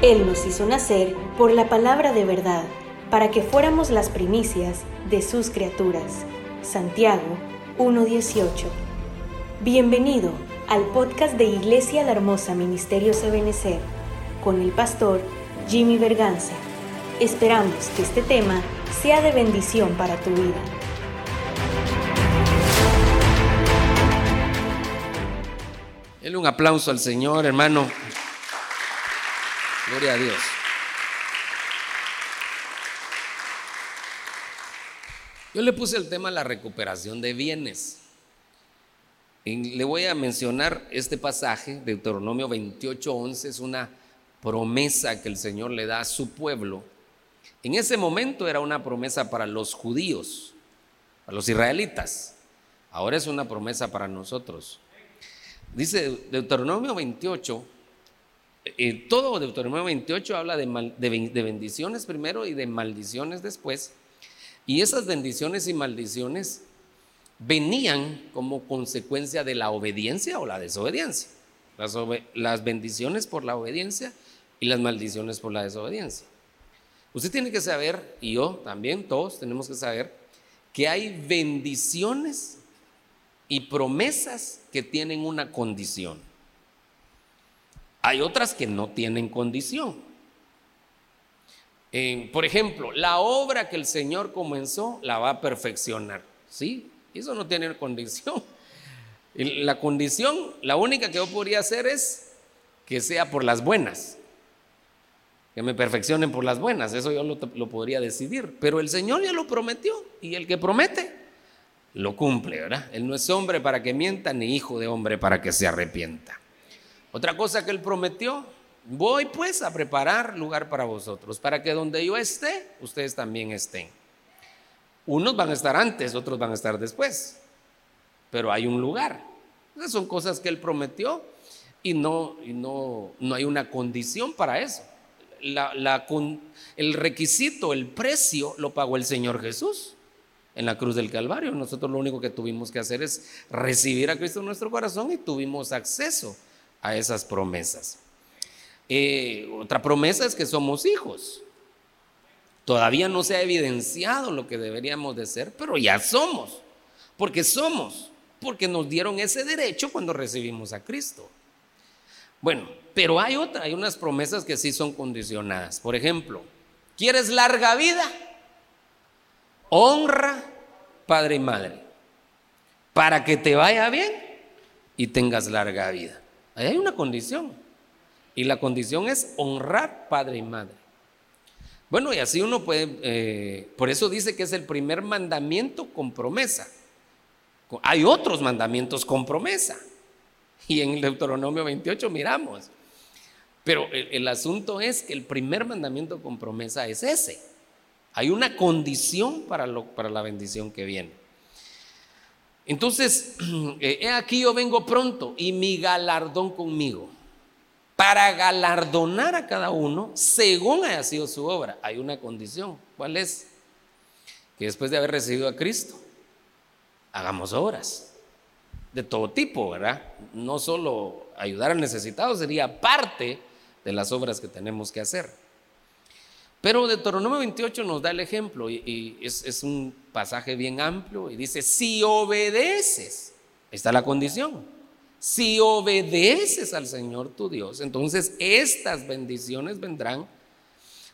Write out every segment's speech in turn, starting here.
Él nos hizo nacer por la palabra de verdad, para que fuéramos las primicias de sus criaturas. Santiago 1.18. Bienvenido al podcast de Iglesia La Hermosa Ministerio Ebenecer con el pastor Jimmy Berganza. Esperamos que este tema sea de bendición para tu vida. Denle un aplauso al Señor, hermano. Gloria a Dios. Yo le puse el tema la recuperación de bienes. Y le voy a mencionar este pasaje, de Deuteronomio 28:11, es una promesa que el Señor le da a su pueblo. En ese momento era una promesa para los judíos, para los israelitas. Ahora es una promesa para nosotros. Dice Deuteronomio 28, eh, todo Deuteronomio 28 habla de, bendiciones primero y de maldiciones después. Y esas bendiciones y maldiciones venían como consecuencia de la obediencia o la desobediencia. Las, las, bendiciones por la obediencia y las maldiciones por la desobediencia. Usted tiene que saber, y yo también, todos tenemos que saber, que hay bendiciones y promesas que tienen una condición. Hay otras que no tienen condición. por ejemplo, la obra que el Señor comenzó la va a perfeccionar. ¿Sí? Eso no tiene condición. La condición, la única que yo podría hacer es que sea por las buenas. Que me perfeccionen por las buenas. Eso yo lo, lo podría decidir. Pero el Señor ya lo prometió. Y el que promete, lo cumple, ¿verdad? Él no es hombre para que mienta, ni hijo de hombre para que se arrepienta. Otra cosa que él prometió, voy pues a preparar lugar para vosotros, para que donde yo esté, ustedes también estén. Unos van a estar antes, otros van a estar después, pero hay un lugar. Esas son cosas que él prometió y no, y no, no hay una condición para eso. el requisito, el precio, lo pagó el Señor Jesús en la cruz del Calvario. Nosotros lo único que tuvimos que hacer es recibir a Cristo en nuestro corazón y tuvimos acceso a esas promesas. Eh, otra promesa es que somos hijos. Todavía no se ha evidenciado lo que deberíamos de ser, pero ya somos, porque somos, porque nos dieron ese derecho cuando recibimos a Cristo. Bueno, pero hay otra, hay unas promesas que sí son condicionadas. Por ejemplo, ¿quieres larga vida? honra padre y madre, para que te vaya bien y tengas larga vida. Ahí hay una condición. Y la condición es honrar padre y madre. Bueno, y así uno puede, eh, por eso dice que es el primer mandamiento con promesa. Hay otros mandamientos con promesa. Y en Deuteronomio 28 miramos. Pero el, el asunto es que el primer mandamiento con promesa es ese. Hay una condición para, lo, para la bendición que viene. Entonces, eh, he aquí yo vengo pronto y mi galardón conmigo. Para galardonar a cada uno según haya sido su obra. Hay una condición. ¿Cuál es? Que después de haber recibido a Cristo, hagamos obras de todo tipo, ¿verdad? No solo ayudar al necesitado, sería parte de las obras que tenemos que hacer. Pero Deuteronomio 28 nos da el ejemplo y, es, un pasaje bien amplio y dice, si obedeces, está la condición, si obedeces al Señor tu Dios, entonces estas bendiciones vendrán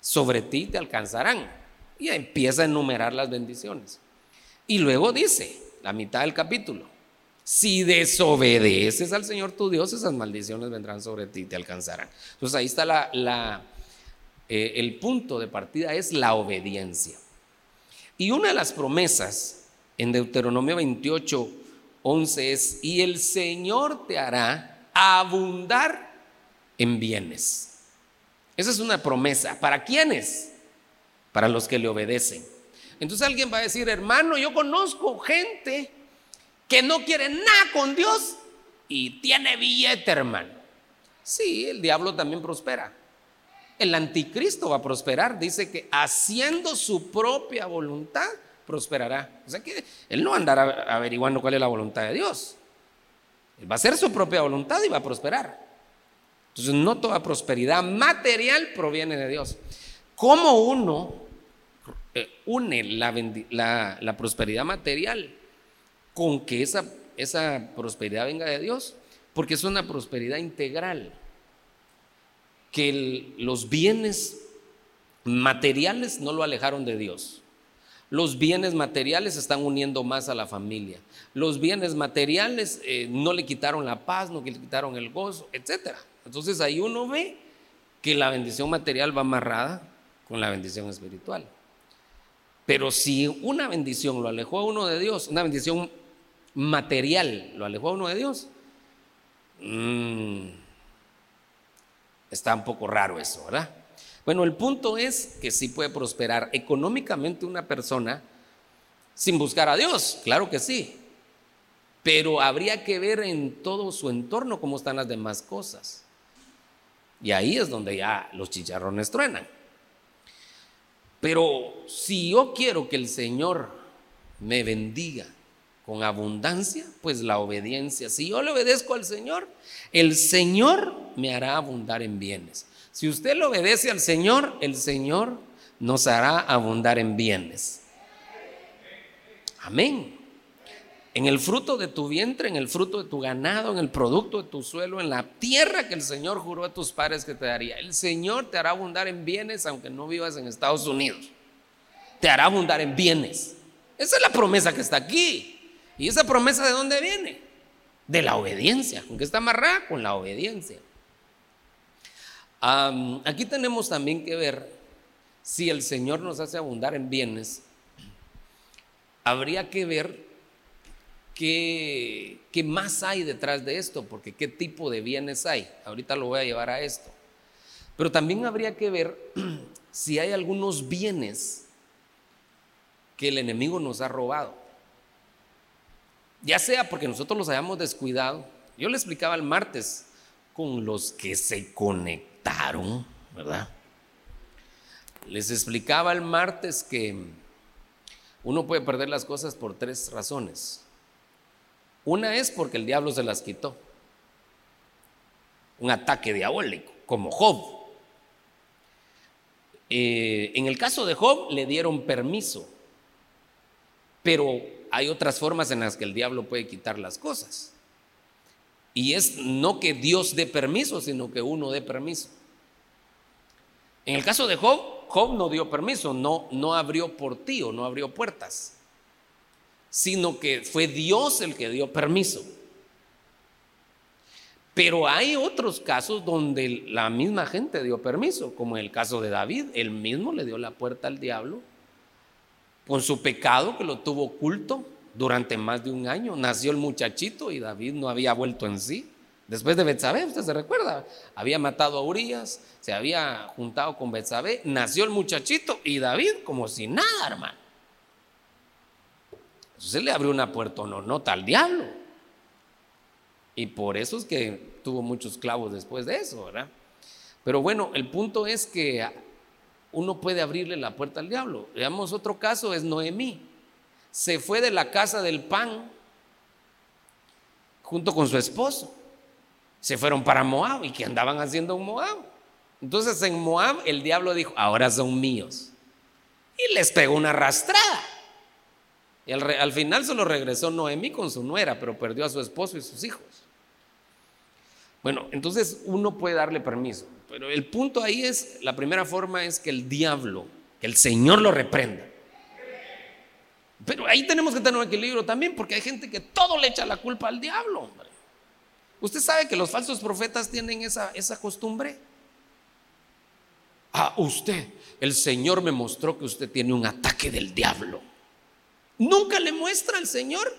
sobre ti te alcanzarán. Y empieza a enumerar las bendiciones. Y luego dice, la mitad del capítulo, si desobedeces al Señor tu Dios, esas maldiciones vendrán sobre ti te alcanzarán. Entonces ahí está la eh, el punto de partida es la obediencia. Y una de las promesas en Deuteronomio 28, 11 es, y el Señor te hará abundar en bienes. Esa es una promesa. ¿Para quiénes? Para los que le obedecen. Entonces alguien va a decir, hermano, yo conozco gente que no quiere nada con Dios y tiene billete, hermano. Sí, el diablo también prospera. El anticristo va a prosperar. Dice que haciendo su propia voluntad, prosperará. O sea que él no andará averiguando cuál es la voluntad de Dios. Él va a hacer su propia voluntad y va a prosperar. Entonces, no toda prosperidad material proviene de Dios. ¿Cómo uno eh, une la, la, prosperidad material con que esa, esa prosperidad venga de Dios? Porque es una prosperidad integral. Que los bienes materiales no lo alejaron de Dios. Los bienes materiales están uniendo más a la familia. Los bienes materiales eh, no le quitaron la paz, no le quitaron el gozo, etc. Entonces ahí uno ve que la bendición material va amarrada con la bendición espiritual. Pero si una bendición lo alejó a uno de Dios, una bendición material lo alejó a uno de Dios, mmm, está un poco raro eso, ¿verdad? Bueno, el punto es que sí puede prosperar económicamente una persona sin buscar a Dios, claro que sí, pero habría que ver en todo su entorno cómo están las demás cosas. Y ahí es donde ya los chicharrones truenan. Pero si yo quiero que el Señor me bendiga con abundancia, pues la obediencia. Si yo le obedezco al Señor, el Señor me hará abundar en bienes. Si usted le obedece al Señor, el Señor nos hará abundar en bienes. Amén. En el fruto de tu vientre, en el fruto de tu ganado, en el producto de tu suelo, en la tierra que el Señor juró a tus padres que te daría. El Señor te hará abundar en bienes aunque no vivas en Estados Unidos. Te hará abundar en bienes. Esa es la promesa que está aquí. ¿Y esa promesa de dónde viene? De la obediencia. ¿Con qué está amarrada? Con la obediencia aquí tenemos también que ver si el Señor nos hace abundar en bienes, habría que ver qué, qué más hay detrás de esto, porque qué tipo de bienes hay. Ahorita lo voy a llevar a esto. Pero también habría que ver si hay algunos bienes que el enemigo nos ha robado. Ya sea porque nosotros los hayamos descuidado. Yo le explicaba el martes con los que se conectan ¿verdad? Les explicaba el martes que uno puede perder las cosas por tres razones. Una es porque el diablo se las quitó. Un ataque diabólico, como Job. Eh, en el caso de Job le dieron permiso, pero hay otras formas en las que el diablo puede quitar las cosas. Y es no que Dios dé permiso, sino que uno dé permiso. En el caso de Job, Job no dio permiso, no, no abrió por ti o no abrió puertas, sino que fue Dios el que dio permiso. Pero hay otros casos donde la misma gente dio permiso, como en el caso de David, él mismo le dio la puerta al diablo con su pecado que lo tuvo oculto durante más de un año. Nació el muchachito y David no había vuelto en sí. Después de Betsabé, usted se recuerda, había matado a Urias, se había juntado con Betsabé, nació el muchachito y David como si nada, hermano. Entonces le abrió una puerta no nota al diablo. Y por eso es que tuvo muchos clavos después de eso, ¿verdad? Pero bueno, el punto es que uno puede abrirle la puerta al diablo. Veamos otro caso, es Noemí se fue de la casa del pan junto con su esposo. Se fueron para Moab y que andaban haciendo en Moab. Entonces en Moab el diablo dijo, ahora son míos. Y les pegó una arrastrada. Y al, al final solo regresó Noemí con su nuera, pero perdió a su esposo y sus hijos. Bueno, entonces uno puede darle permiso, pero el punto ahí es, la primera forma es que el diablo, que el Señor lo reprenda. Pero ahí tenemos que tener un equilibrio también, porque hay gente que todo le echa la culpa al diablo, hombre. ¿Usted sabe que los falsos profetas tienen esa, esa costumbre? Ah, usted, el Señor me mostró que usted tiene un ataque del diablo. Nunca le muestra al Señor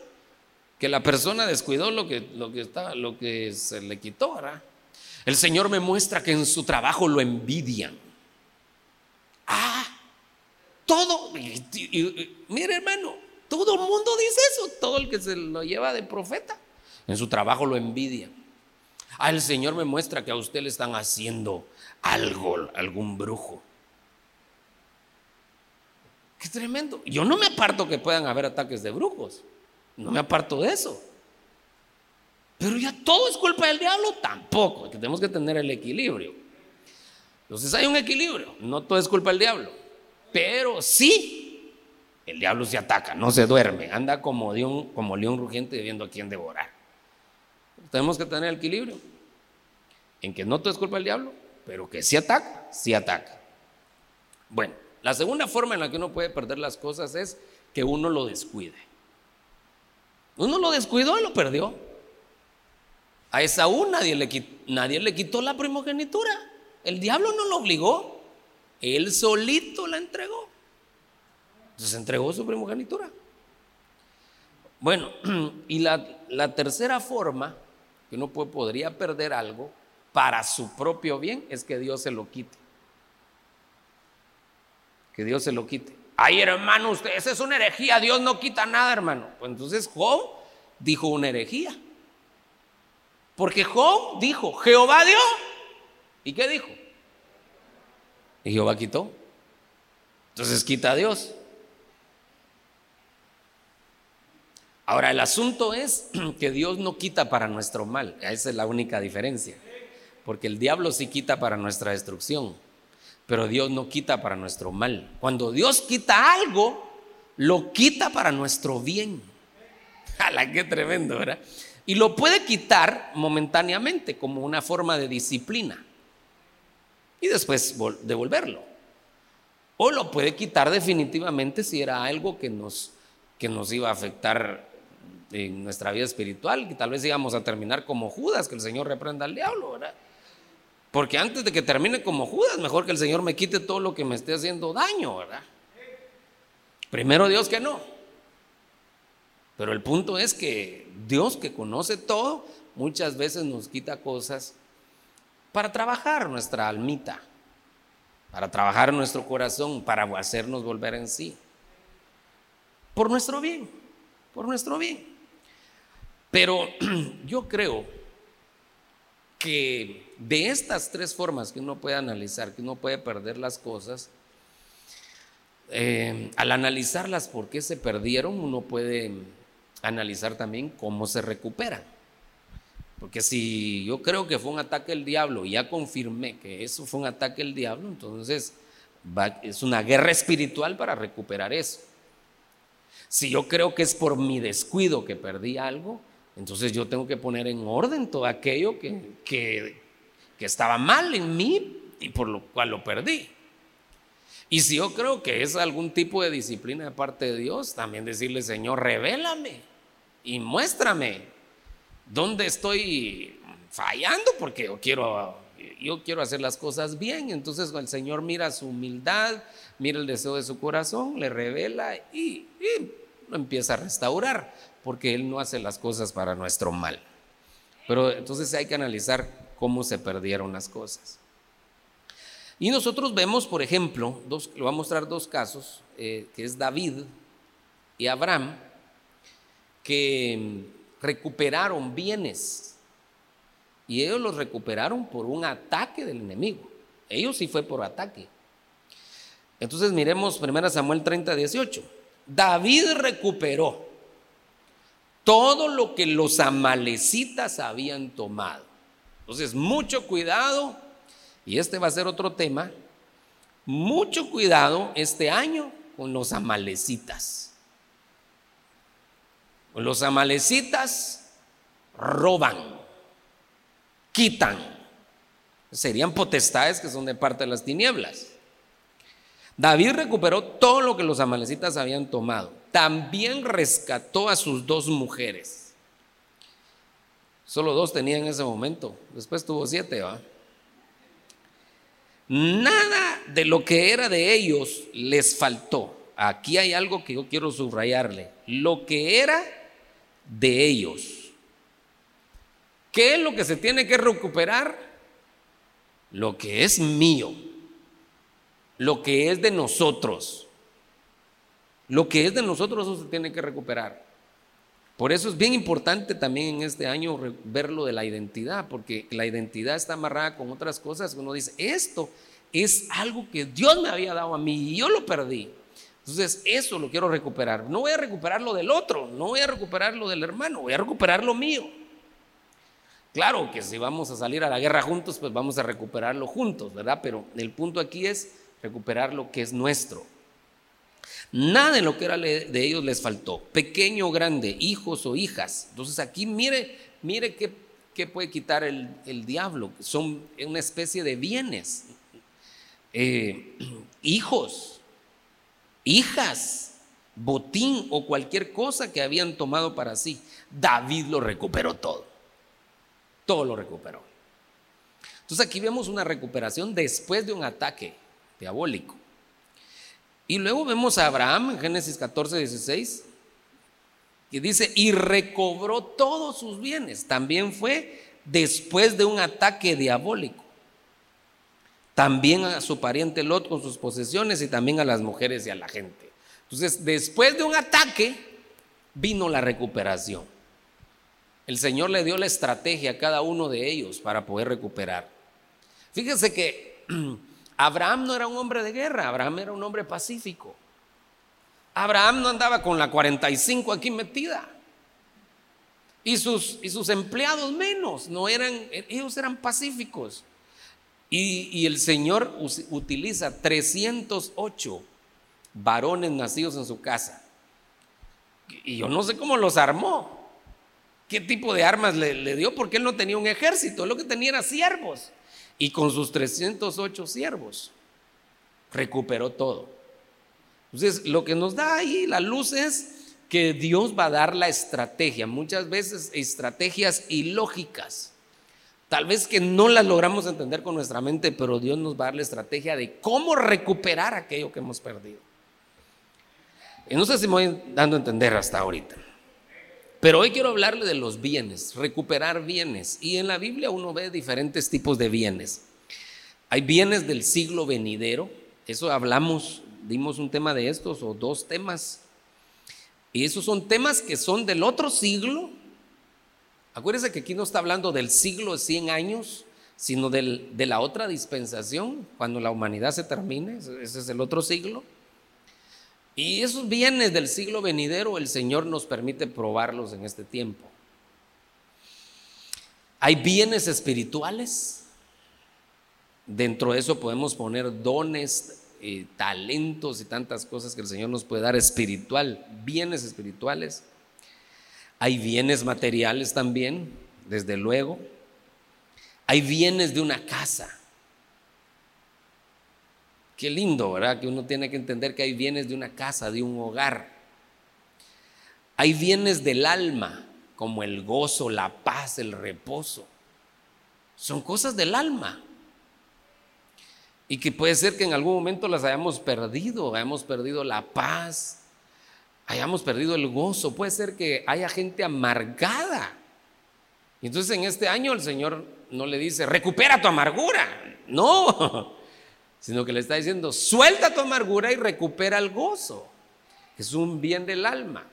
que la persona descuidó lo que, lo que, estaba, lo que se le quitó, ¿verdad? El Señor me muestra que en su trabajo lo envidian. Ah, todo, mire hermano, todo el mundo dice eso, todo el que se lo lleva de profeta, en su trabajo lo envidia. Ah, el Señor me muestra que a usted le están haciendo algo, algún brujo. Qué tremendo. Yo no me aparto que puedan haber ataques de brujos. No me aparto de eso. Pero ya todo es culpa del diablo, tampoco, que tenemos que tener el equilibrio. Entonces hay un equilibrio, no todo es culpa del diablo, pero sí, el diablo se ataca, no se duerme, anda como, león, como león rugiente viendo a quién devorar. Tenemos que tener el equilibrio, en que no todo es culpa del diablo, pero que sí ataca, sí ataca. Bueno, la segunda forma en la que uno puede perder las cosas es que uno lo descuide. Uno lo descuidó y lo perdió. A Esaú nadie le, nadie le quitó la primogenitura. El diablo no lo obligó. Él solito la entregó. Entonces entregó su primogenitura. Bueno, y la, tercera forma que uno podría perder algo para su propio bien es que Dios se lo quite. Que Dios se lo quite. Ay, hermano, usted, esa es una herejía. Dios no quita nada, hermano. Pues entonces Job dijo una herejía. Porque Job dijo, Jehová dio. ¿Y qué dijo? Y Jehová quitó. Entonces quita a Dios. Ahora, el asunto es que Dios no quita para nuestro mal. Esa es la única diferencia. Porque el diablo sí quita para nuestra destrucción. Pero Dios no quita para nuestro mal. Cuando Dios quita algo, lo quita para nuestro bien. ¡Hala, qué tremendo, ¿verdad? Y lo puede quitar momentáneamente como una forma de disciplina y después devolverlo. O lo puede quitar definitivamente si era algo que nos, que nos iba a afectar en nuestra vida espiritual, que tal vez íbamos a terminar como Judas, que el Señor reprenda al diablo, ¿verdad? Porque antes de que termine como Judas, mejor que el Señor me quite todo lo que me esté haciendo daño, ¿verdad? Primero Dios que no. Pero el punto es que Dios que conoce todo, muchas veces nos quita cosas para trabajar nuestra almita, para trabajar nuestro corazón, para hacernos volver en sí. Por nuestro bien, por nuestro bien. Pero yo creo que de estas tres formas que uno puede analizar, que uno puede perder las cosas, eh, al analizarlas por qué se perdieron, uno puede analizar también cómo se recuperan. Porque si yo creo que fue un ataque del diablo y ya confirmé que eso fue un ataque del diablo, entonces es una guerra espiritual para recuperar eso. Si yo creo que es por mi descuido que perdí algo, entonces yo tengo que poner en orden todo aquello que, que, que estaba mal en mí y por lo cual lo perdí. Y si yo creo que es algún tipo de disciplina de parte de Dios, también decirle, Señor, revélame y muéstrame dónde estoy fallando, porque yo quiero, yo quiero hacer las cosas bien. Entonces el Señor mira su humildad, mira el deseo de su corazón, le revela y, lo empieza a restaurar, porque Él no hace las cosas para nuestro mal. Pero entonces hay que analizar cómo se perdieron las cosas. Y nosotros vemos, por ejemplo, dos, le voy a mostrar dos casos, eh, que es David y Abraham, que recuperaron bienes. Y ellos los recuperaron por un ataque del enemigo. Ellos sí fue por ataque. Entonces miremos 1 Samuel 30, 18. David recuperó todo lo que los amalecitas habían tomado. Entonces, mucho cuidado y este va a ser otro tema, mucho cuidado este año con los amalecitas. Los amalecitas roban, quitan. Serían potestades que son de parte de las tinieblas. David recuperó todo lo que los amalecitas habían tomado. También rescató a sus dos mujeres. Solo dos tenía en ese momento. Después tuvo siete, ¿va? Nada de lo que era de ellos les faltó. Aquí hay algo que yo quiero subrayarle. Lo que era de ellos. ¿Qué es lo que se tiene que recuperar? Lo que es mío. Lo que es de nosotros. Lo que es de nosotros eso se tiene que recuperar. Por eso es bien importante también en este año ver lo de la identidad, porque la identidad está amarrada con otras cosas. Uno dice, esto es algo que Dios me había dado a mí y yo lo perdí. Entonces, eso lo quiero recuperar. No voy a recuperar lo del otro, no voy a recuperar lo del hermano, voy a recuperar lo mío. Claro que si vamos a salir a la guerra juntos, pues vamos a recuperarlo juntos, ¿verdad? Pero el punto aquí es recuperar lo que es nuestro. Nada de lo que era de ellos les faltó, pequeño o grande, hijos o hijas. Entonces aquí mire, mire qué, puede quitar el, diablo. Son una especie de bienes. Eh, hijos, hijas, botín o cualquier cosa que habían tomado para sí. David lo recuperó todo. Todo lo recuperó. Entonces aquí vemos una recuperación después de un ataque diabólico. Y luego vemos a Abraham en Génesis 14, 16, que dice, y recobró todos sus bienes. También fue después de un ataque diabólico. También a su pariente Lot con sus posesiones y también a las mujeres y a la gente. Entonces, después de un ataque, vino la recuperación. El Señor le dio la estrategia a cada uno de ellos para poder recuperar. Fíjense que Abraham no era un hombre de guerra, Abraham era un hombre pacífico. Abraham no andaba con la 45 aquí metida. Y sus, y sus empleados menos, no eran, ellos eran pacíficos. Y, el Señor utiliza 308 varones nacidos en su casa. Y yo no sé cómo los armó. ¿Qué tipo de armas le, le dio? Porque él no tenía un ejército, lo que tenía era siervos y con sus 308 siervos recuperó todo. Entonces, lo que nos da ahí la luz es que Dios va a dar la estrategia, muchas veces estrategias ilógicas. Tal vez que no las logramos entender con nuestra mente, pero Dios nos va a dar la estrategia de cómo recuperar aquello que hemos perdido. Y no sé si me voy dando a entender hasta ahorita. Pero hoy quiero hablarle de los bienes, recuperar bienes. Y en la Biblia uno ve diferentes tipos de bienes. Hay bienes del siglo venidero, eso hablamos, dimos un tema de estos o dos temas. Y esos son temas que son del otro siglo. Acuérdense que aquí no está hablando del siglo de 100 años, sino de la otra dispensación, cuando la humanidad se termine, ese es el otro siglo. Y esos bienes del siglo venidero el Señor nos permite probarlos en este tiempo. Hay bienes espirituales. Dentro de eso podemos poner dones, eh, talentos y tantas cosas que el Señor nos puede dar espiritual, bienes espirituales. Hay bienes materiales también, desde luego. Hay bienes de una casa. Qué lindo, ¿verdad? Que uno tiene que entender que hay bienes de una casa, de un hogar. Hay bienes del alma, como el gozo, la paz, el reposo. Son cosas del alma. Y que puede ser que en algún momento las hayamos perdido, hayamos perdido la paz, hayamos perdido el gozo. Puede ser que haya gente amargada. Y entonces en este año el Señor no le dice, recupera tu amargura. No, sino que le está diciendo, suelta tu amargura y recupera el gozo. Es un bien del alma.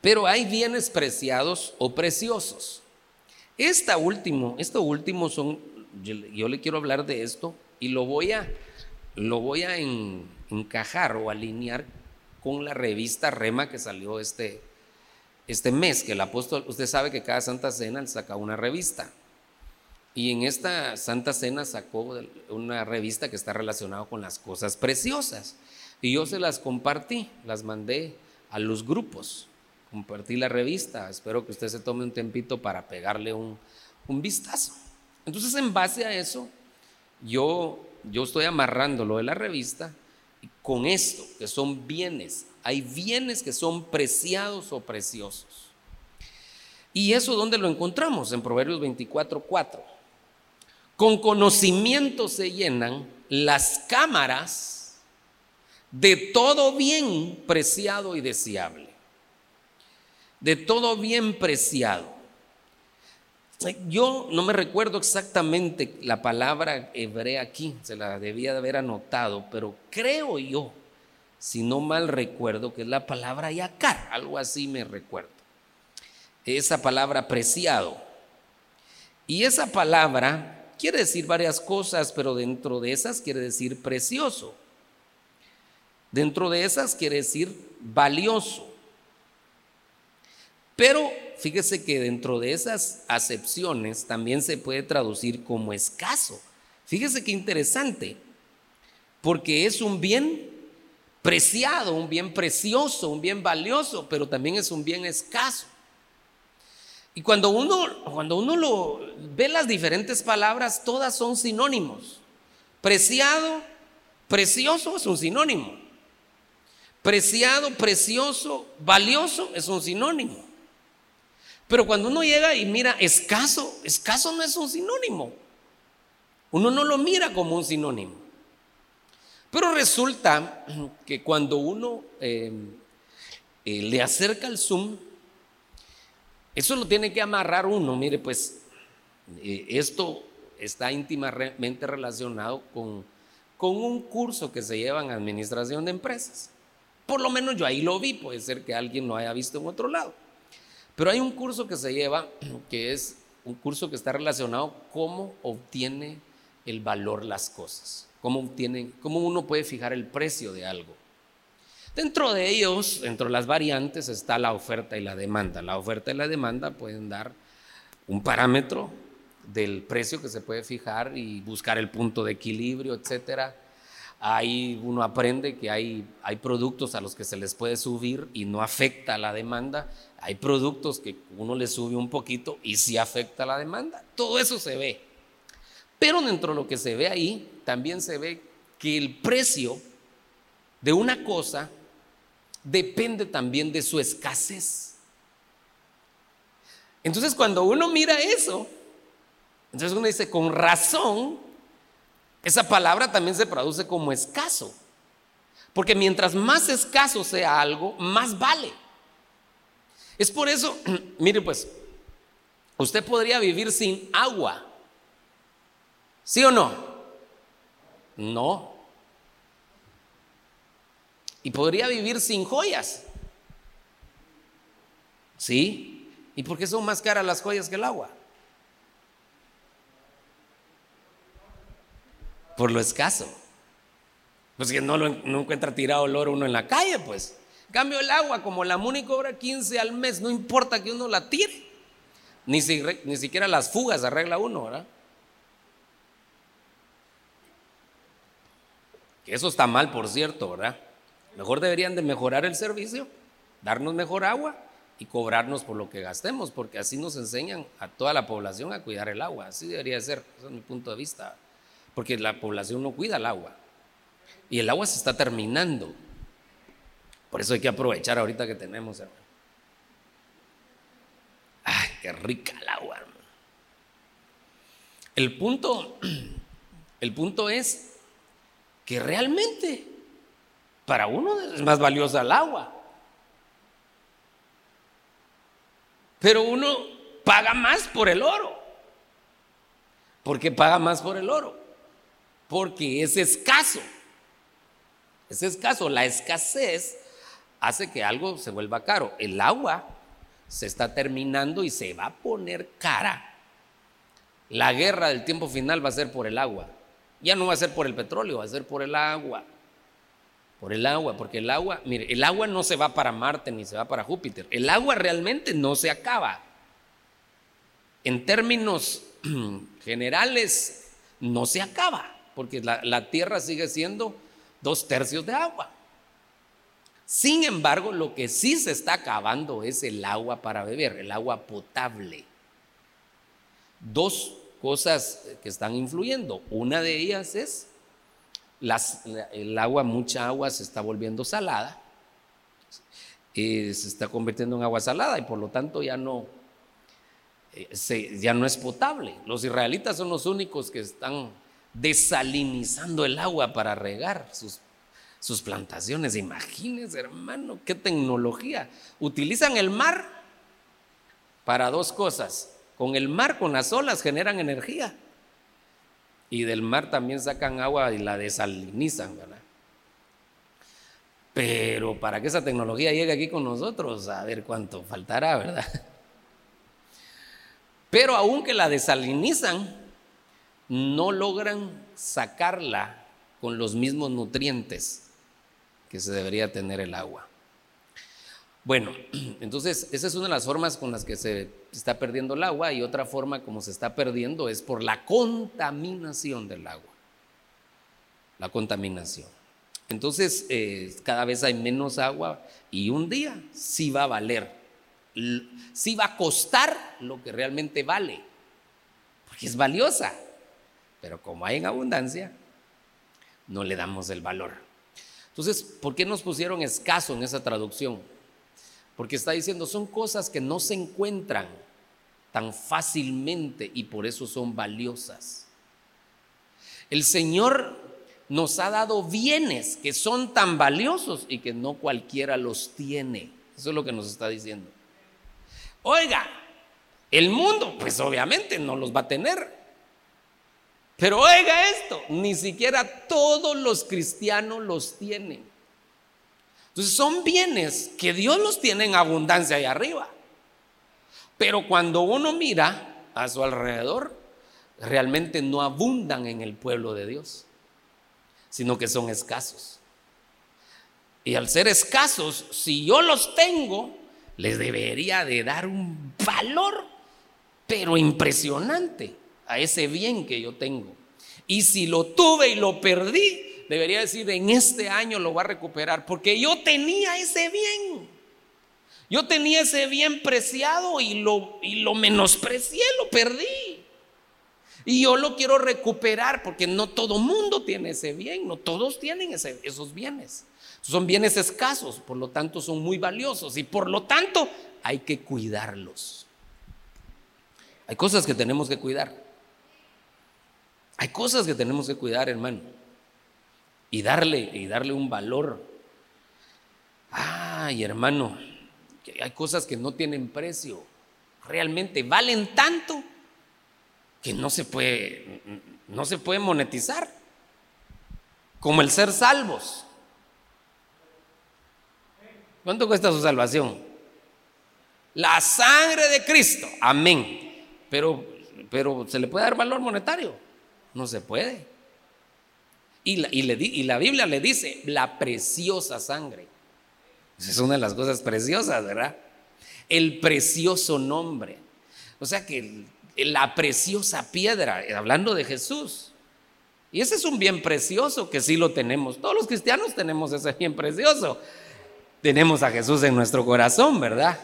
Pero hay bienes preciados o preciosos. Esta último, esto último son, yo, le quiero hablar de esto y lo voy a, lo voy a encajar o alinear con la revista Rema que salió este, este mes, que el apóstol, usted sabe que cada Santa Cena saca una revista. Y en esta Santa Cena sacó una revista que está relacionada con las cosas preciosas. Y yo se las compartí, las mandé a los grupos. Compartí la revista. Espero que usted se tome un tempito para pegarle un, vistazo. Entonces, en base a eso, yo, yo estoy amarrando lo de la revista con esto, que son bienes. Hay bienes que son preciados o preciosos. ¿Y eso dónde lo encontramos? En Proverbios 24, 4. Con conocimiento se llenan las cámaras de todo bien preciado y deseable. De todo bien preciado. Yo no me recuerdo exactamente la palabra hebrea aquí, se la debía de haber anotado, pero creo yo, si no mal recuerdo, que es la palabra yakar, algo así me recuerdo. Esa palabra preciado. Y esa palabra quiere decir varias cosas, pero dentro de esas quiere decir precioso. Dentro de esas quiere decir valioso. Pero fíjese que dentro de esas acepciones también se puede traducir como escaso. Fíjese qué interesante, porque es un bien preciado, un bien precioso, un bien valioso, pero también es un bien escaso. Y cuando uno, cuando uno lo ve las diferentes palabras, todas son sinónimos. Preciado, precioso es un sinónimo. Preciado, precioso, valioso es un sinónimo. Pero cuando uno llega y mira escaso, escaso no es un sinónimo. Uno no lo mira como un sinónimo. Pero resulta que cuando uno eh, eh, le acerca el zoom, eso lo tiene que amarrar uno. Mire, pues eh, esto está íntimamente relacionado con, con un curso que se lleva en administración de empresas. Por lo menos yo ahí lo vi, puede ser que alguien lo haya visto en otro lado. Pero hay un curso que se lleva, que es un curso que está relacionado cómo obtiene el valor las cosas, cómo, obtiene, cómo uno puede fijar el precio de algo. Dentro de ellos, dentro de las variantes, está la oferta y la demanda. La oferta y la demanda pueden dar un parámetro del precio que se puede fijar y buscar el punto de equilibrio, etcétera. Ahí uno aprende que hay, hay productos a los que se les puede subir y no afecta la demanda, hay productos que uno le sube un poquito y sí afecta la demanda. Todo eso se ve. Pero dentro de lo que se ve ahí, también se ve que el precio de una cosa depende también de su escasez. Entonces cuando uno mira eso, entonces uno dice, con razón, esa palabra también se traduce como escaso. Porque mientras más escaso sea algo, más vale. Es por eso, mire pues, usted podría vivir sin agua. ¿Sí o no? No. Y podría vivir sin joyas. ¿Sí? ¿Y por qué son más caras las joyas que el agua? Por lo escaso. Pues que no, lo, encuentra tirado el oro uno en la calle, pues. Cambio el agua, como la MUNI cobra 15 al mes, no importa que uno la tire. Ni, ni siquiera las fugas arregla uno, ¿verdad? Que eso está mal, por cierto, ¿verdad? Mejor deberían de mejorar el servicio, darnos mejor agua y cobrarnos por lo que gastemos, porque así nos enseñan a toda la población a cuidar el agua. Así debería ser, ese es mi punto de vista, porque la población no cuida el agua. Y el agua se está terminando. Por eso hay que aprovechar ahorita que tenemos, hermano. Ay, qué rica el agua, hermano. El punto, el punto es que realmente para uno es más valiosa el agua. Pero uno paga más por el oro. ¿Por qué paga más por el oro? Porque es escaso. Es escaso. La escasez hace que algo se vuelva caro. El agua se está terminando y se va a poner cara. La guerra del tiempo final va a ser por el agua. Ya no va a ser por el petróleo, va a ser por el agua. Por el agua, porque el agua, mire, el agua no se va para Marte ni se va para Júpiter. El agua realmente no se acaba. En términos generales, no se acaba, porque la, Tierra sigue siendo dos tercios de agua. Sin embargo, lo que sí se está acabando es el agua para beber, el agua potable. Dos cosas que están influyendo. Una de ellas es el agua, mucha agua se está volviendo salada, se está convirtiendo en agua salada y por lo tanto ya no, eh, ya no es potable. Los israelitas son los únicos que están desalinizando el agua para regar sus sus plantaciones. Imagínense, hermano, qué tecnología. Utilizan el mar para dos cosas. Con el mar, con las olas, generan energía. Y del mar también sacan agua y la desalinizan, ¿verdad? Pero para que esa tecnología llegue aquí con nosotros, a ver cuánto faltará, ¿verdad? Pero aunque la desalinizan, no logran sacarla con los mismos nutrientes que se debería tener el agua. Bueno, entonces esa es una de las formas con las que se está perdiendo el agua y otra forma como se está perdiendo es por la contaminación del agua. La contaminación. Entonces eh, cada vez hay menos agua y un día sí va a valer, sí va a costar lo que realmente vale, porque es valiosa. Pero como hay en abundancia, no le damos el valor. Entonces, ¿por qué nos pusieron escaso en esa traducción? Porque está diciendo, son cosas que no se encuentran tan fácilmente y por eso son valiosas. El Señor nos ha dado bienes que son tan valiosos y que no cualquiera los tiene. Eso es lo que nos está diciendo. Oiga, el mundo, pues obviamente no los va a tener. Pero oiga esto, ni siquiera todos los cristianos los tienen. Entonces son bienes que Dios los tiene en abundancia ahí arriba. Pero cuando uno mira a su alrededor, realmente no abundan en el pueblo de Dios, sino que son escasos. Y al ser escasos, si yo los tengo, les debería de dar un valor, pero impresionante a ese bien que yo tengo. Y si lo tuve y lo perdí, debería decir, en este año lo voy a recuperar, porque yo tenía ese bien. Yo tenía ese bien preciado y lo, y lo menosprecié, lo perdí. Y yo lo quiero recuperar porque no todo mundo tiene ese bien, no todos tienen esos bienes. Son bienes escasos, por lo tanto son muy valiosos y por lo tanto hay que cuidarlos. Hay cosas que tenemos que cuidar. Hay cosas que tenemos que cuidar, hermano, y darle, y darle un valor. Ay, hermano, que hay cosas que no tienen precio, realmente valen tanto que no se puede, no se puede monetizar, como el ser salvos. ¿Cuánto cuesta su salvación? La sangre de Cristo, amén. Pero, pero se le puede dar valor monetario. No se puede. Y la, y, la Biblia le dice la preciosa sangre. Esa es una de las cosas preciosas, ¿verdad? El precioso nombre. O sea que la preciosa piedra, hablando de Jesús. Y ese es un bien precioso que sí lo tenemos. Todos los cristianos tenemos ese bien precioso. Tenemos a Jesús en nuestro corazón, ¿verdad?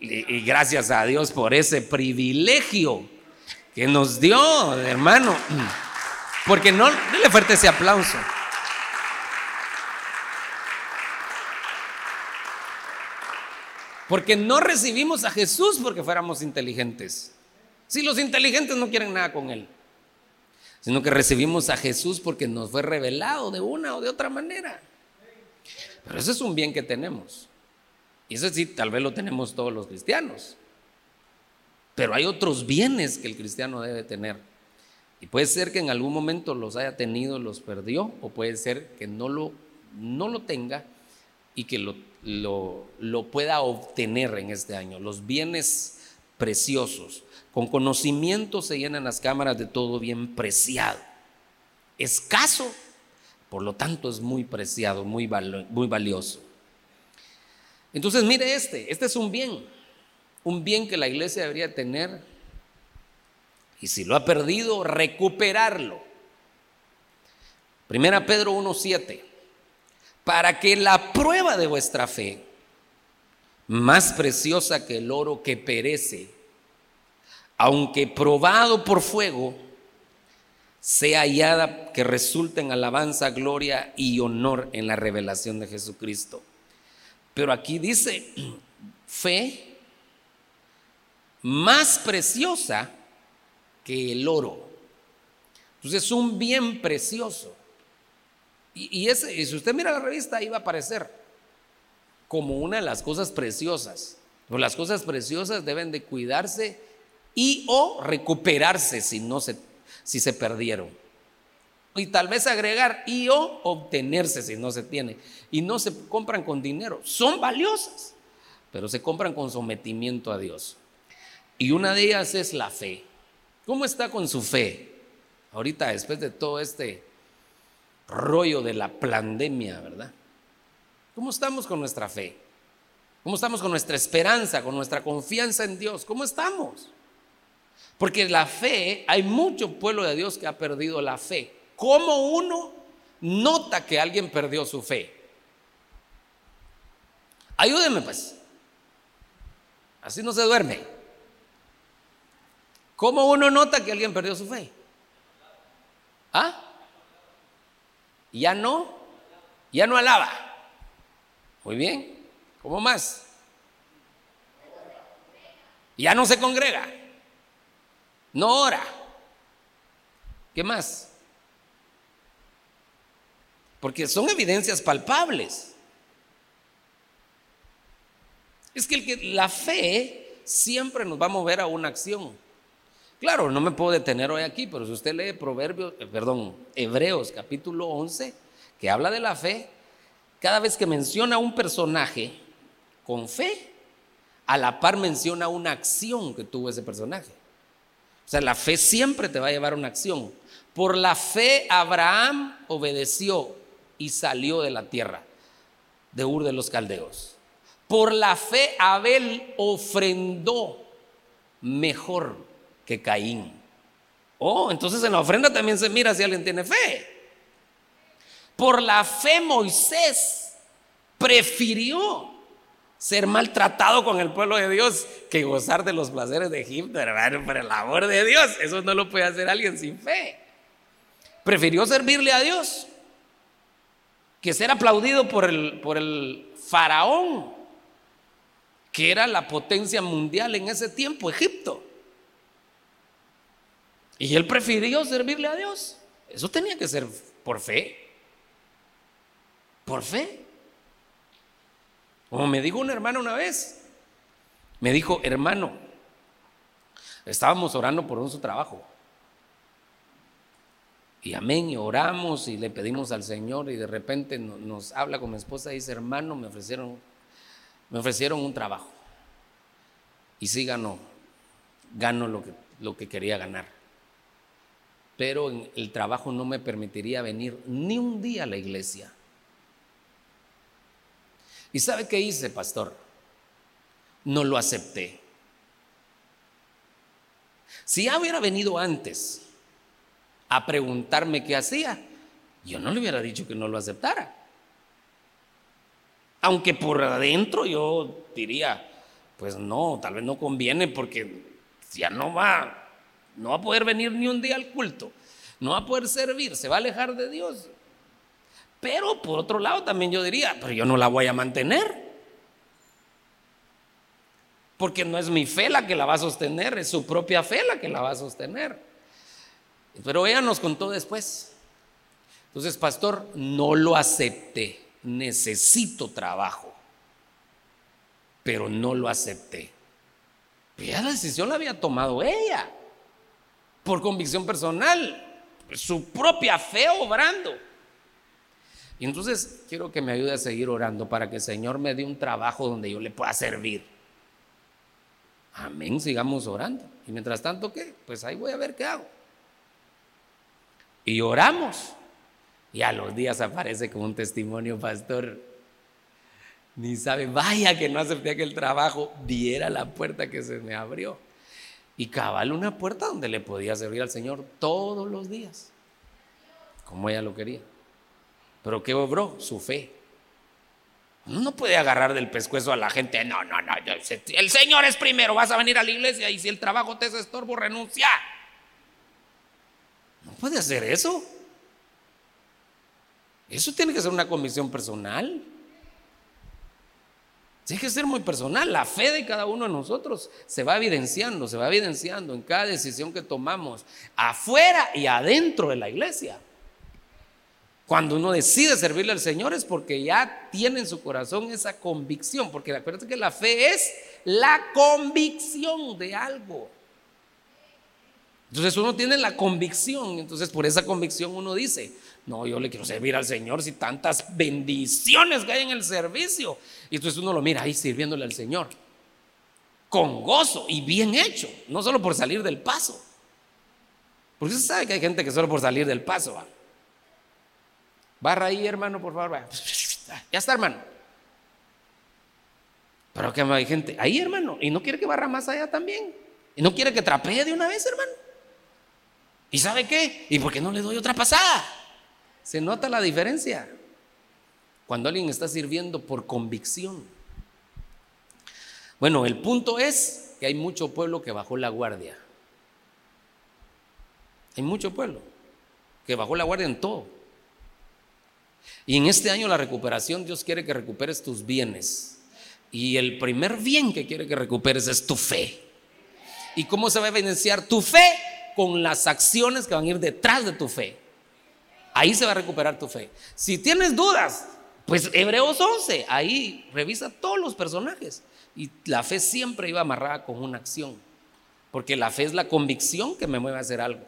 Y gracias a Dios por ese privilegio que nos dio, hermano. Porque no, dele fuerte ese aplauso. Porque no recibimos a Jesús porque fuéramos inteligentes. Si los inteligentes no quieren nada con Él, sino que recibimos a Jesús porque nos fue revelado de una o de otra manera. Pero eso es un bien que tenemos. Y eso sí, tal vez lo tenemos todos los cristianos. Pero hay otros bienes que el cristiano debe tener. Y puede ser que en algún momento los haya tenido, los perdió, o puede ser que no lo, no lo tenga y que lo, lo, lo pueda obtener en este año. Los bienes preciosos. Con conocimiento se llenan las cámaras de todo bien preciado. Escaso, por lo tanto es muy preciado, muy, muy valioso. Entonces mire este, este es un bien un bien que la iglesia debería tener y si lo ha perdido, recuperarlo. Primera Pedro 1.7, para que la prueba de vuestra fe, más preciosa que el oro que perece, aunque probado por fuego, sea hallada que resulte en alabanza, gloria y honor en la revelación de Jesucristo. Pero aquí dice, fe más preciosa que el oro. Entonces es un bien precioso. Y, ese, si usted mira la revista, ahí va a aparecer como una de las cosas preciosas. Pero las cosas preciosas deben de cuidarse y o recuperarse si, no se, si se perdieron. Y tal vez agregar y o obtenerse si no se tiene. Y no se compran con dinero. Son valiosas, pero se compran con sometimiento a Dios. Y una de ellas es la fe. ¿Cómo está con su fe? Ahorita, después de todo este rollo de la pandemia, ¿verdad? ¿Cómo estamos con nuestra fe? ¿Cómo estamos con nuestra esperanza, con nuestra confianza en Dios? ¿Cómo estamos? Porque la fe, hay mucho pueblo de Dios que ha perdido la fe. ¿Cómo uno nota que alguien perdió su fe? Ayúdeme pues. Así no se duerme. ¿Cómo uno nota que alguien perdió su fe? ¿Ah? Ya no, ya no alaba. Muy bien. ¿Cómo más? Ya no se congrega. No ora. ¿Qué más? Porque son evidencias palpables. Es que, el que la fe siempre nos va a mover a una acción. Claro, no me puedo detener hoy aquí, pero si usted lee Proverbios, eh, perdón, Hebreos capítulo 11, que habla de la fe, cada vez que menciona un personaje con fe, a la par menciona una acción que tuvo ese personaje. O sea, la fe siempre te va a llevar a una acción. Por la fe Abraham obedeció y salió de la tierra de Ur de los Caldeos. Por la fe Abel ofrendó mejor que Caín. Oh, entonces en la ofrenda también se mira si alguien tiene fe. Por la fe Moisés prefirió ser maltratado con el pueblo de Dios que gozar de los placeres de Egipto, hermano, por el amor de Dios. Eso no lo puede hacer alguien sin fe. Prefirió servirle a Dios que ser aplaudido por el, por el faraón, que era la potencia mundial en ese tiempo, Egipto. Y él prefirió servirle a Dios. Eso tenía que ser por fe. Por fe. Como me dijo un hermano una vez, me dijo, hermano, estábamos orando por su trabajo. Y amén, y oramos y le pedimos al Señor y de repente nos, habla con mi esposa y dice, hermano, me ofrecieron, me ofrecieron un trabajo. Y sí ganó, gano lo que, lo que quería ganar pero el trabajo no me permitiría venir ni un día a la iglesia. ¿Y sabe qué hice, pastor? No lo acepté. Si ya hubiera venido antes a preguntarme qué hacía, yo no le hubiera dicho que no lo aceptara. Aunque por adentro yo diría, pues no, tal vez no conviene porque ya no va no va a poder venir ni un día al culto. No va a poder servir. Se va a alejar de Dios. Pero por otro lado también yo diría, pero yo no la voy a mantener. Porque no es mi fe la que la va a sostener, es su propia fe la que la va a sostener. Pero ella nos contó después. Entonces, pastor, no lo acepté. Necesito trabajo. Pero no lo acepté. ya la decisión la había tomado ella por convicción personal, su propia fe obrando. Y entonces quiero que me ayude a seguir orando para que el Señor me dé un trabajo donde yo le pueda servir. Amén, sigamos orando. Y mientras tanto, ¿qué? Pues ahí voy a ver qué hago. Y oramos. Y a los días aparece como un testimonio, pastor. Ni sabe, vaya que no acepté aquel trabajo, viera la puerta que se me abrió y cabal una puerta donde le podía servir al Señor todos los días, como ella lo quería. Pero ¿qué obró? Su fe. No puede agarrar del pescuezo a la gente, no, no, no, el Señor es primero, vas a venir a la iglesia y si el trabajo te es estorbo, renuncia. No puede hacer eso. Eso tiene que ser una comisión personal. Tiene que ser muy personal. La fe de cada uno de nosotros se va evidenciando, se va evidenciando en cada decisión que tomamos, afuera y adentro de la iglesia. Cuando uno decide servirle al Señor es porque ya tiene en su corazón esa convicción, porque acuérdate que la fe es la convicción de algo. Entonces uno tiene la convicción, entonces por esa convicción uno dice, no, yo le quiero servir al Señor si tantas bendiciones que hay en el servicio. Y entonces uno lo mira ahí sirviéndole al Señor. Con gozo y bien hecho. No solo por salir del paso. Porque usted sabe que hay gente que solo por salir del paso va. Barra ahí, hermano, por favor. Ya está, hermano. Pero que hay gente ahí, hermano, y no quiere que barra más allá también. Y no quiere que trapee de una vez, hermano. ¿Y sabe qué? ¿Y por qué no le doy otra pasada? Se nota la diferencia cuando alguien está sirviendo por convicción. Bueno, el punto es que hay mucho pueblo que bajó la guardia. Hay mucho pueblo que bajó la guardia en todo. Y en este año la recuperación, Dios quiere que recuperes tus bienes. Y el primer bien que quiere que recuperes es tu fe. ¿Y cómo se va a evidenciar tu fe? Con las acciones que van a ir detrás de tu fe. Ahí se va a recuperar tu fe. Si tienes dudas, pues Hebreos 11, ahí revisa todos los personajes. Y la fe siempre iba amarrada con una acción. Porque la fe es la convicción que me mueve a hacer algo.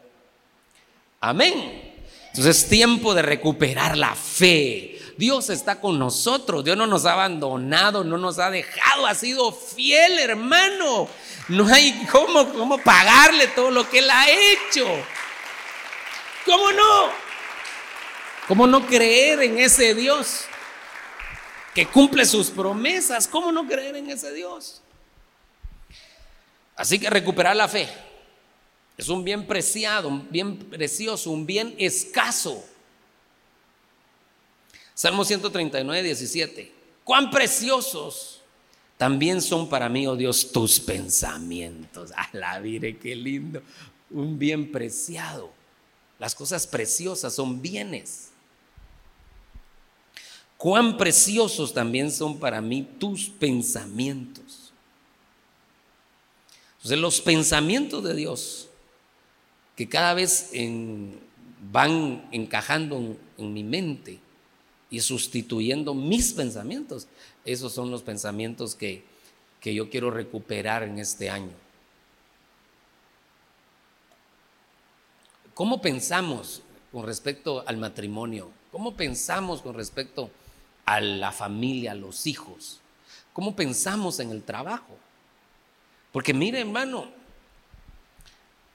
Amén. Entonces es tiempo de recuperar la fe. Dios está con nosotros. Dios no nos ha abandonado, no nos ha dejado. Ha sido fiel, hermano. No hay cómo, cómo pagarle todo lo que Él ha hecho. ¿Cómo no? ¿Cómo no creer en ese Dios que cumple sus promesas? ¿Cómo no creer en ese Dios? Así que recuperar la fe. Es un bien preciado, un bien precioso, un bien escaso. Salmo 139, 17. Cuán preciosos también son para mí, oh Dios, tus pensamientos. A la mire, qué lindo. Un bien preciado. Las cosas preciosas son bienes. Cuán preciosos también son para mí tus pensamientos. Entonces, los pensamientos de Dios que cada vez van encajando en, mi mente y sustituyendo mis pensamientos. Esos son los pensamientos que, que yo quiero recuperar en este año. ¿Cómo pensamos con respecto al matrimonio? ¿Cómo pensamos con respecto a la familia, a los hijos? ¿Cómo pensamos en el trabajo? Porque mire, hermano,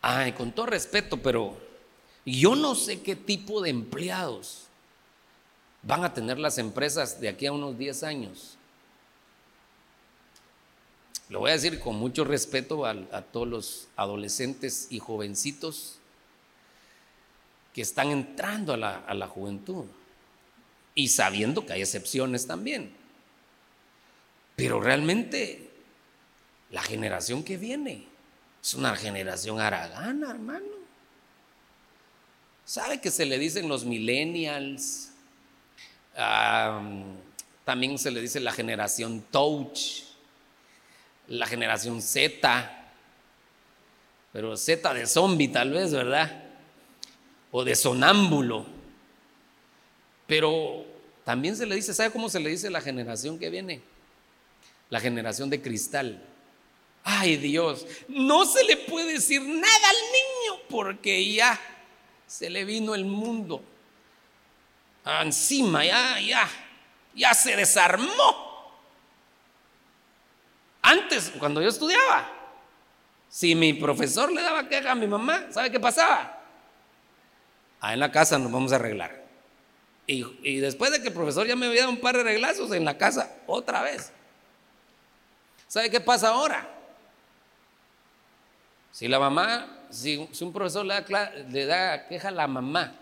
Ay, con todo respeto, pero yo no sé qué tipo de empleados van a tener las empresas de aquí a unos 10 años. Lo voy a decir con mucho respeto a, todos los adolescentes y jovencitos que están entrando a a la juventud y sabiendo que hay excepciones también. Pero realmente la generación que viene es una generación aragana, hermano. ¿Sabe que se le dicen los millennials? también se le dice la generación touch, la generación Z, pero Z de zombie tal vez, ¿verdad? O de sonámbulo. Pero también se le dice, ¿sabe cómo se le dice la generación que viene? La generación de cristal. Ay Dios, no se le puede decir nada al niño porque ya se le vino el mundo encima, ya, ya, ya se desarmó. Antes, cuando yo estudiaba, si mi profesor le daba queja a mi mamá, ¿sabe qué pasaba? Ah, en la casa nos vamos a arreglar. Y, después de que el profesor ya me había dado un par de reglazos en la casa, otra vez. ¿Sabe qué pasa ahora? Si la mamá, si, un profesor le da, queja a la mamá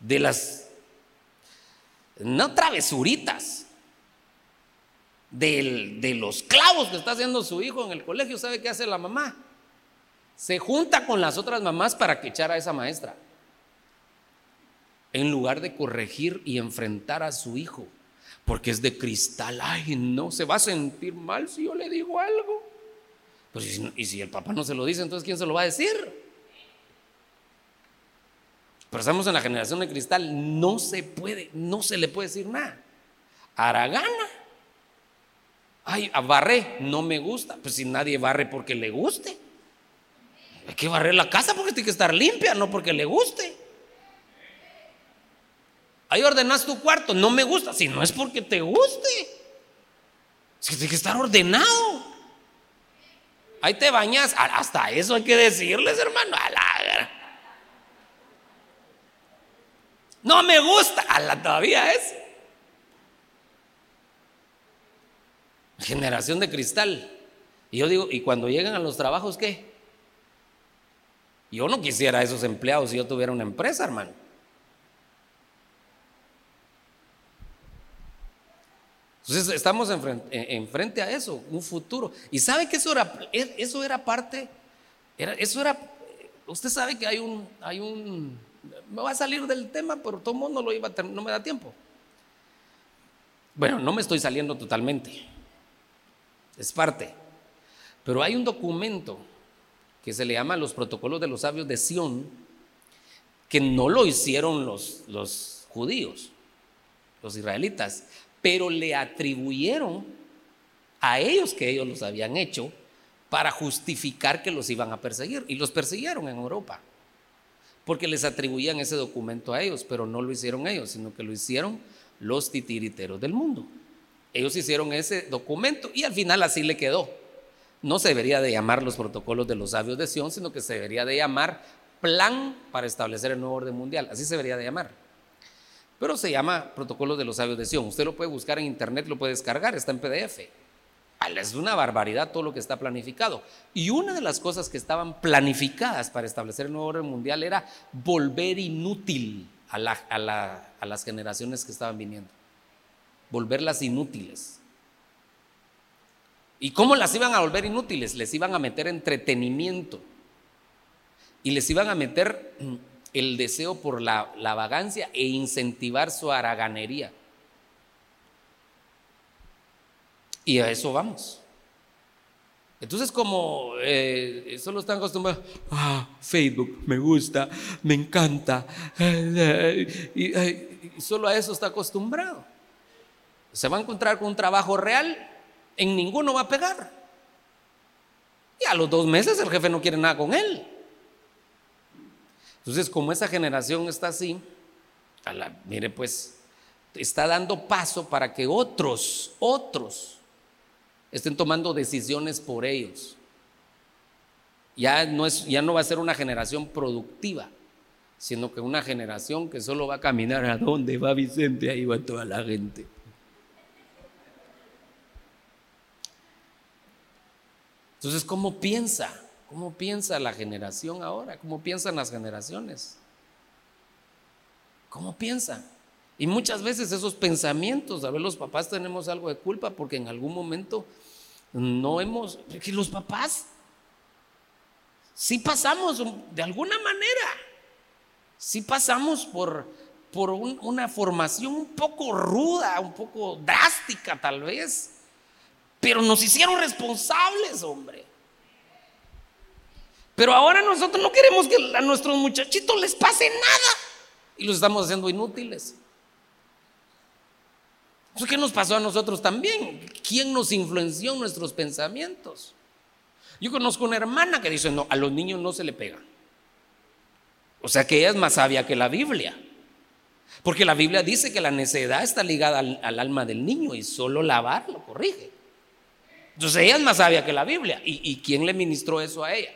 de las, no travesuritas, de los clavos que está haciendo su hijo en el colegio, ¿sabe qué hace la mamá? Se junta con las otras mamás para que echara a esa maestra. En lugar de corregir y enfrentar a su hijo, porque es de cristal, ay, no, se va a sentir mal si yo le digo algo. Pues, y si el papá no se lo dice, entonces ¿quién se lo va a decir? Pero estamos en la generación de cristal, no se puede, no se le puede decir nada. Aragana. Ay, barré, no me gusta. Pues si nadie barre porque le guste. Hay que barrer la casa porque tiene que estar limpia, no porque le guste. Ahí ordenas tu cuarto, no me gusta. Si no es porque te guste. Es que tiene que estar ordenado. Ahí te bañas. Hasta eso hay que decirles, hermano. No me gusta. A la todavía es. generación de cristal. Y yo digo, ¿y cuando llegan a los trabajos qué? Yo no quisiera esos empleados si yo tuviera una empresa, hermano. Entonces estamos enfrente, a eso, un futuro. Y sabe que eso era, eso era parte, eso era, usted sabe que hay un, hay un, me va a salir del tema, pero todo mundo lo iba a, no me da tiempo. Bueno, no me estoy saliendo totalmente, es parte. Pero hay un documento que se le llama los protocolos de los sabios de Sión, que no lo hicieron los, los judíos, los israelitas, pero le atribuyeron a ellos que ellos los habían hecho para justificar que los iban a perseguir. Y los persiguieron en Europa, porque les atribuían ese documento a ellos, pero no lo hicieron ellos, sino que lo hicieron los titiriteros del mundo. Ellos hicieron ese documento y al final así le quedó. No se debería de llamar los protocolos de los sabios de Sion, sino que se debería de llamar plan para establecer el nuevo orden mundial. Así se debería de llamar. Pero se llama Protocolo de los Sabios de Sion. Usted lo puede buscar en internet, lo puede descargar, está en PDF. Es una barbaridad todo lo que está planificado. Y una de las cosas que estaban planificadas para establecer el nuevo orden mundial era volver inútil a, a las generaciones que estaban viniendo. Volverlas inútiles. ¿Y cómo las iban a volver inútiles? Les iban a meter entretenimiento. Y les iban a meter mm, el deseo por la, vagancia e incentivar su haraganería. Y a eso vamos. Entonces, como eh, solo están acostumbrados, ah, Facebook, me gusta, me encanta, y, y, solo a eso está acostumbrado. Se va a encontrar con un trabajo real, en ninguno va a pegar. Y a los dos meses el jefe no quiere nada con él. Entonces, como esa generación está así, mire pues, está dando paso para que otros, otros, estén tomando decisiones por ellos. Ya no, es, ya no va a ser una generación productiva, sino que una generación que solo va a caminar a donde va Vicente, ahí va toda la gente. Entonces, ¿cómo piensa? ¿Cómo piensa la generación ahora? ¿Cómo piensan las generaciones? ¿Cómo piensan? Y muchas veces esos pensamientos, a ver, los papás tenemos algo de culpa porque en algún momento no hemos, que los papás sí pasamos de alguna manera, sí pasamos por, por una formación un poco ruda, un poco drástica tal vez, pero nos hicieron responsables, hombre. Pero ahora nosotros no queremos que a nuestros muchachitos les pase nada y los estamos haciendo inútiles. ¿qué nos pasó a nosotros también? ¿Quién nos influenció en nuestros pensamientos? Yo conozco una hermana que dice, no, a los niños no se le pega. O sea que ella es más sabia que la Biblia. Porque la Biblia dice que la necedad está ligada al, alma del niño y solo lavar lo corrige. Entonces ella es más sabia que la Biblia. ¿Y, y quién le ministró eso a ella?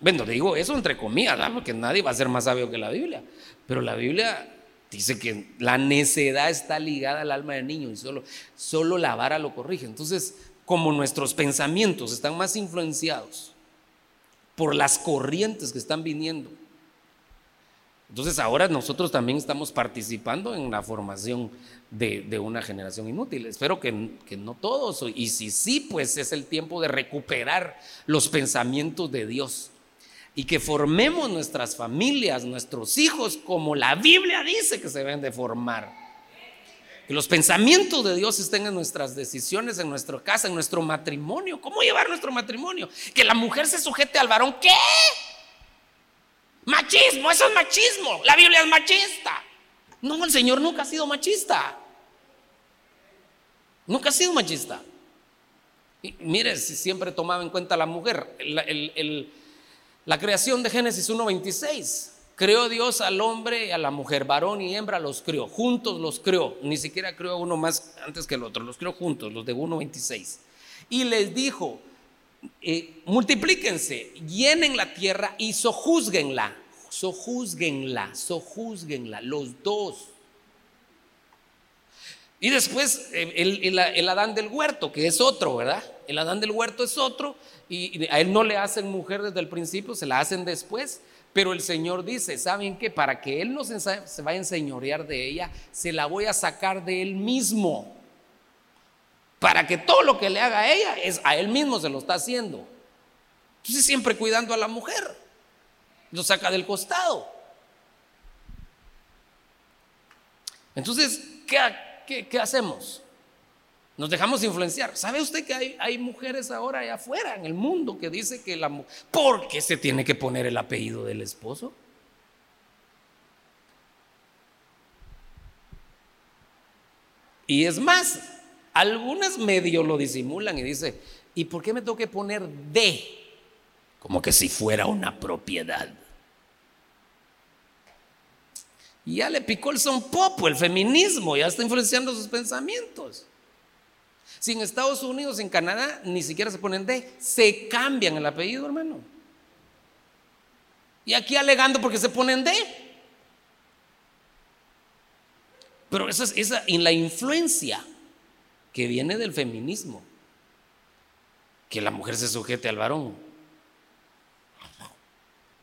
Bueno, digo eso entre comillas, porque nadie va a ser más sabio que la Biblia. Pero la Biblia dice que la necedad está ligada al alma del niño y solo, solo la vara lo corrige. Entonces, como nuestros pensamientos están más influenciados por las corrientes que están viniendo, entonces ahora nosotros también estamos participando en la formación de, una generación inútil. Espero que, no todos, y si sí, pues es el tiempo de recuperar los pensamientos de Dios y que formemos nuestras familias, nuestros hijos, como la Biblia dice que se deben de formar. Que los pensamientos de Dios estén en nuestras decisiones, en nuestra casa, en nuestro matrimonio. ¿Cómo llevar nuestro matrimonio? Que la mujer se sujete al varón. ¿Qué? Machismo, eso es machismo. La Biblia es machista. No, el Señor nunca ha sido machista. Nunca ha sido machista. Mire, si siempre tomaba en cuenta a la mujer. el la creación de Génesis 1.26. Creó Dios al hombre y a la mujer, varón y hembra los creó, juntos los creó, ni siquiera creó uno más antes que el otro, los creó juntos, los de 1.26. Y les dijo, eh, multiplíquense, llenen la tierra y sojuzguenla, sojuzguenla, sojuzguenla, los dos. Y después eh, el, Adán del huerto, que es otro, ¿verdad? El Adán del huerto es otro y a él no le hacen mujer desde el principio, se la hacen después. Pero el Señor dice, ¿saben qué? Para que Él no se, vaya a enseñorear de ella, se la voy a sacar de Él mismo. Para que todo lo que le haga a ella, es a Él mismo se lo está haciendo. Entonces siempre cuidando a la mujer. Lo saca del costado. Entonces, ¿qué, ¿qué, hacemos? Nos dejamos influenciar. ¿Sabe usted que hay, hay, mujeres ahora allá afuera en el mundo que dice que la mujer, ¿por qué se tiene que poner el apellido del esposo? Y es más, algunas medio lo disimulan y dice, ¿y por qué me tengo que poner de? Como que si fuera una propiedad. Y ya le picó el son popo, el feminismo, ya está influenciando sus pensamientos. Si en Estados Unidos, en Canadá, ni siquiera se ponen de, se cambian el apellido, hermano. Y aquí alegando porque se ponen de. Pero esa es esa, en la influencia que viene del feminismo, que la mujer se sujete al varón.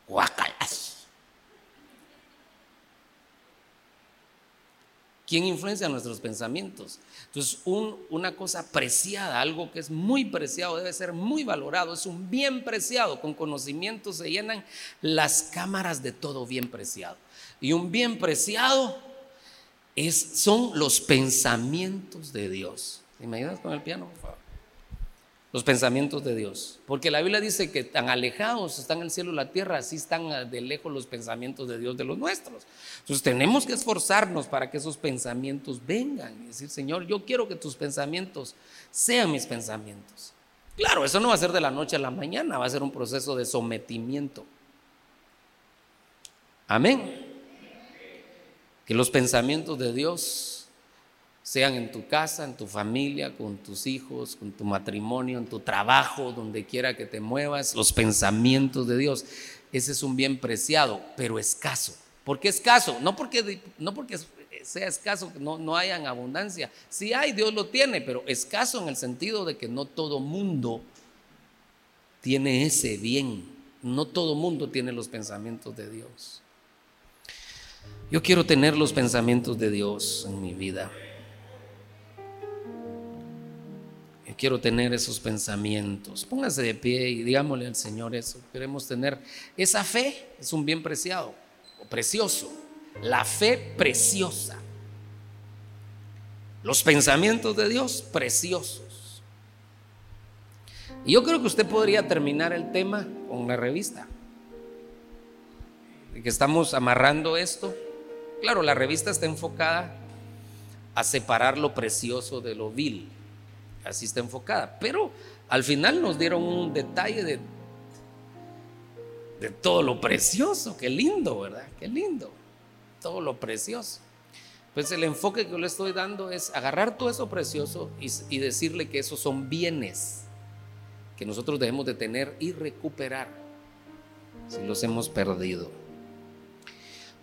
Guacalas. ¿Quién influencia nuestros pensamientos? Entonces, una cosa preciada, algo que es muy preciado, debe ser muy valorado, es un bien preciado. Con conocimiento se llenan las cámaras de todo bien preciado. Y un bien preciado es, son los pensamientos de Dios. ¿Me ayudas con el piano, por favor? Los pensamientos de Dios. Porque la Biblia dice que tan alejados están el cielo y la tierra, así están de lejos los pensamientos de Dios de los nuestros. Entonces tenemos que esforzarnos para que esos pensamientos vengan y decir, Señor, yo quiero que tus pensamientos sean mis pensamientos. Claro, eso no va a ser de la noche a la mañana, va a ser un proceso de sometimiento. Amén. Que los pensamientos de Dios sean en tu casa, en tu familia, con tus hijos, con tu matrimonio, en tu trabajo, donde quiera que te muevas, los pensamientos de Dios. Ese es un bien preciado, pero escaso. ¿Por qué escaso? No porque, no porque sea escaso, no, no haya en abundancia. Si hay, Dios lo tiene, pero escaso en el sentido de que no todo mundo tiene ese bien. No todo mundo tiene los pensamientos de Dios. Yo quiero tener los pensamientos de Dios en mi vida. Quiero tener esos pensamientos. Póngase de pie y digámosle al Señor eso. Queremos tener esa fe, es un bien preciado o precioso. La fe preciosa. Los pensamientos de Dios preciosos. Y yo creo que usted podría terminar el tema con la revista. Que estamos amarrando esto. Claro, la revista está enfocada a separar lo precioso de lo vil así está enfocada. Pero al final nos dieron un detalle de, de todo lo precioso. Qué lindo, ¿verdad? Qué lindo. Todo lo precioso. Pues el enfoque que yo le estoy dando es agarrar todo eso precioso y, y decirle que esos son bienes que nosotros debemos de tener y recuperar si los hemos perdido.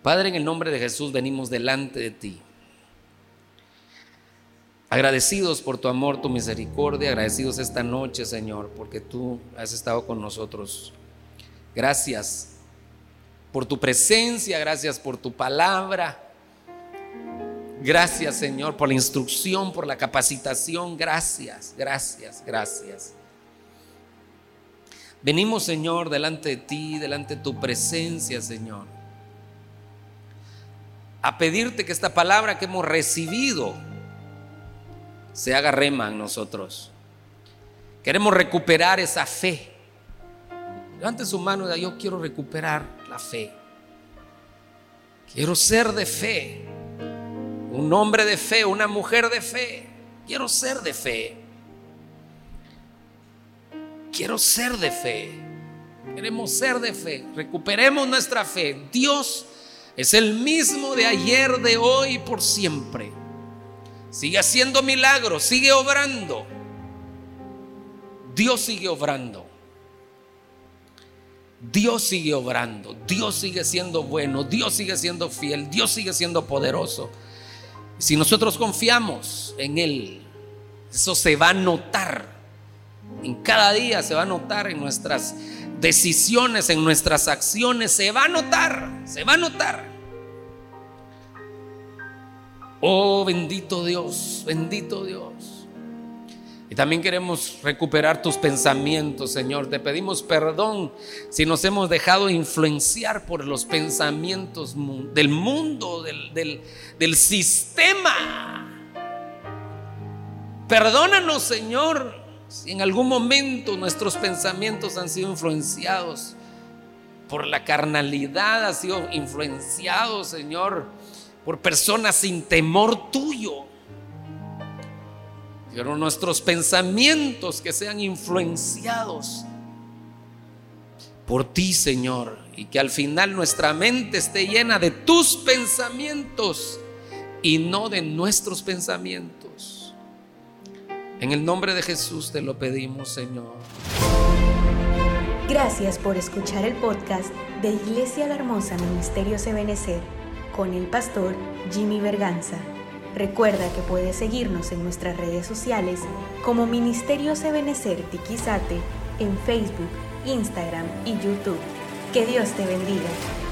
Padre, en el nombre de Jesús venimos delante de ti. Agradecidos por tu amor, tu misericordia, agradecidos esta noche, Señor, porque tú has estado con nosotros. Gracias por tu presencia, gracias por tu palabra. Gracias, Señor, por la instrucción, por la capacitación. Gracias, gracias, gracias. Venimos, Señor, delante de ti, delante de tu presencia, Señor, a pedirte que esta palabra que hemos recibido, se haga rema en nosotros. Queremos recuperar esa fe. Levante su mano y yo quiero recuperar la fe. Quiero ser de fe. Un hombre de fe, una mujer de fe. Quiero ser de fe. Quiero ser de fe. Queremos ser de fe. Recuperemos nuestra fe. Dios es el mismo de ayer, de hoy y por siempre. Sigue haciendo milagros, sigue obrando. Dios sigue obrando. Dios sigue obrando. Dios sigue siendo bueno. Dios sigue siendo fiel. Dios sigue siendo poderoso. Si nosotros confiamos en Él, eso se va a notar. En cada día se va a notar en nuestras decisiones, en nuestras acciones. Se va a notar, se va a notar. Oh bendito Dios, bendito Dios. Y también queremos recuperar tus pensamientos, Señor. Te pedimos perdón si nos hemos dejado influenciar por los pensamientos del mundo, del, del sistema. Perdónanos, Señor, si en algún momento nuestros pensamientos han sido influenciados por la carnalidad, ha sido influenciados, Señor, por personas sin temor tuyo. Pero nuestros pensamientos que sean influenciados por ti, Señor, y que al final nuestra mente esté llena de tus pensamientos y no de nuestros pensamientos. En el nombre de Jesús te lo pedimos, Señor. Gracias por escuchar el podcast de Iglesia La Hermosa Ministerio Ebenecer con el pastor Jimmy Berganza. Recuerda que puedes seguirnos en nuestras redes sociales como Ministerio Ebenecer Tiquizate en Facebook, Instagram y YouTube. Que Dios te bendiga.